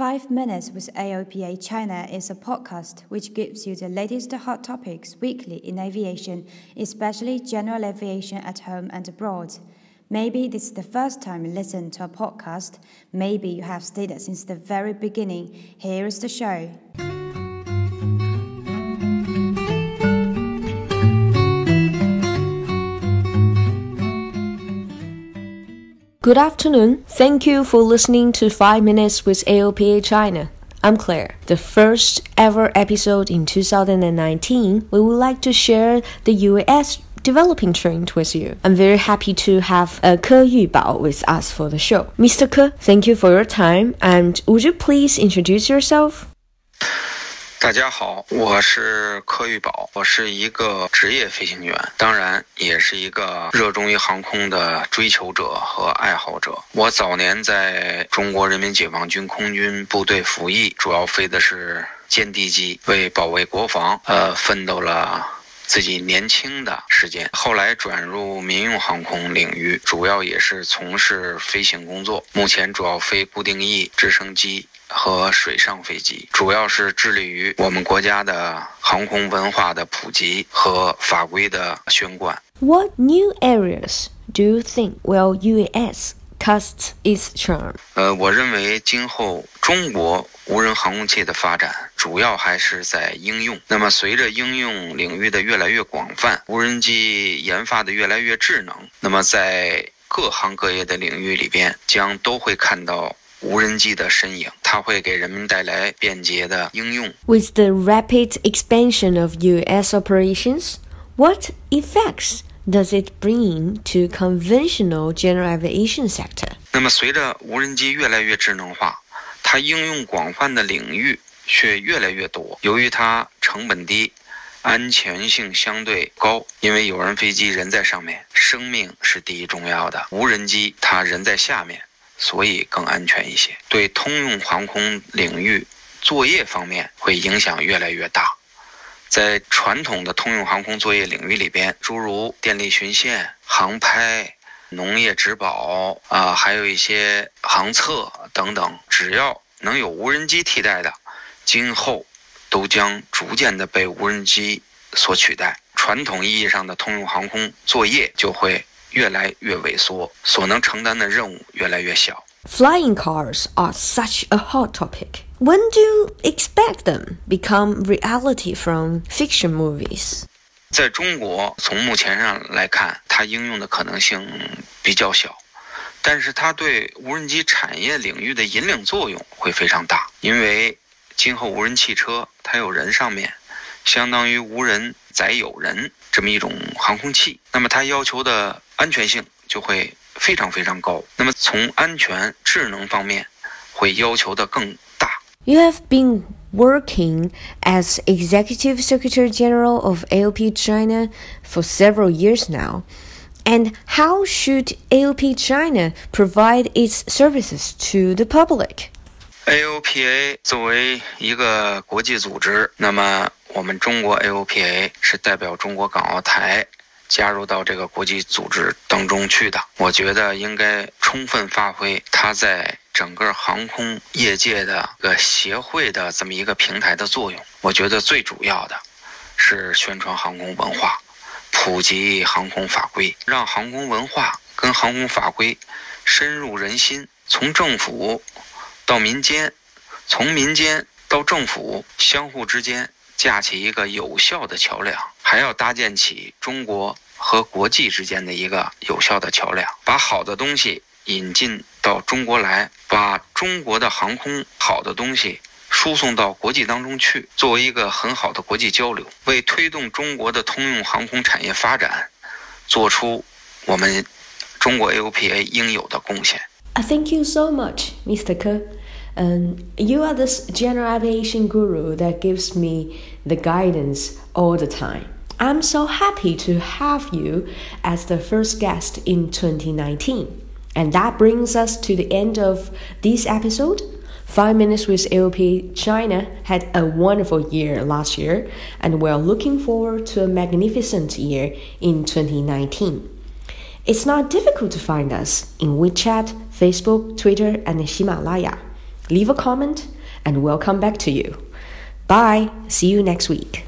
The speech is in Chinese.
Five Minutes with AOPA China is a podcast which gives you the latest hot topics weekly in aviation, especially general aviation at home and abroad. Maybe this is the first time you listen to a podcast. Maybe you have stayed since the very beginning. Here is the show. Good afternoon. Thank you for listening to 5 Minutes with AOPA China. I'm Claire. The first ever episode in 2019, we would like to share the US developing trend with you. I'm very happy to have uh, Ke Yubao with us for the show. Mr. Ke, thank you for your time and would you please introduce yourself? 大家好，我是柯玉宝，我是一个职业飞行员，当然也是一个热衷于航空的追求者和爱好者。我早年在中国人民解放军空军部队服役，主要飞的是歼敌机，为保卫国防，呃，奋斗了自己年轻的时间。后来转入民用航空领域，主要也是从事飞行工作。目前主要飞固定翼直升机。和水上飞机，主要是致力于我们国家的航空文化的普及和法规的宣贯。What new areas do you think will U.S. cast its charm？呃，我认为今后中国无人航空器的发展，主要还是在应用。那么，随着应用领域的越来越广泛，无人机研发的越来越智能，那么在各行各业的领域里边，将都会看到。无人机的身影，它会给人们带来便捷的应用。With the rapid expansion of U.S. operations, what effects does it bring to conventional general aviation sector? 那么，随着无人机越来越智能化，它应用广泛的领域却越来越多。由于它成本低，安全性相对高，因为有人飞机人在上面，生命是第一重要的。无人机它人在下面。所以更安全一些，对通用航空领域作业方面会影响越来越大。在传统的通用航空作业领域里边，诸如电力巡线、航拍、农业植保啊，还有一些航测等等，只要能有无人机替代的，今后都将逐渐的被无人机所取代。传统意义上的通用航空作业就会。越来越萎缩，所能承担的任务越来越小。Flying cars are such a hot topic. When do you expect them become reality from fiction movies? 在中国，从目前上来看，它应用的可能性比较小，但是它对无人机产业领域的引领作用会非常大。因为今后无人汽车它有人上面， 相当于无人载有人这么一种航空器，那么它要求的。安全性就会非常非常高。那么从安全、智能方面，会要求的更大。You have been working as Executive Secretary General of AOP China for several years now. And how should AOP China provide its services to the public? AOPA 作为一个国际组织，那么我们中国 AOPA 是代表中国港澳台加入到这个国际组织当中去的，我觉得应该充分发挥它在整个航空业界的个协会的这么一个平台的作用。我觉得最主要的是宣传航空文化，普及航空法规，让航空文化跟航空法规深入人心，从政府到民间，从民间到政府，相互之间。架起一个有效的桥梁，还要搭建起中国和国际之间的一个有效的桥梁，把好的东西引进到中国来，把中国的航空好的东西输送到国际当中去，作为一个很好的国际交流，为推动中国的通用航空产业发展，做出我们中国 AOPA 应有的贡献。Thank you so much, Mr. Ke. Um, you are this general aviation guru that gives me the guidance all the time. I'm so happy to have you as the first guest in 2019. And that brings us to the end of this episode. Five Minutes with AOP China had a wonderful year last year, and we're looking forward to a magnificent year in 2019. It's not difficult to find us in WeChat, Facebook, Twitter, and Himalaya. Leave a comment and we'll come back to you. Bye. See you next week.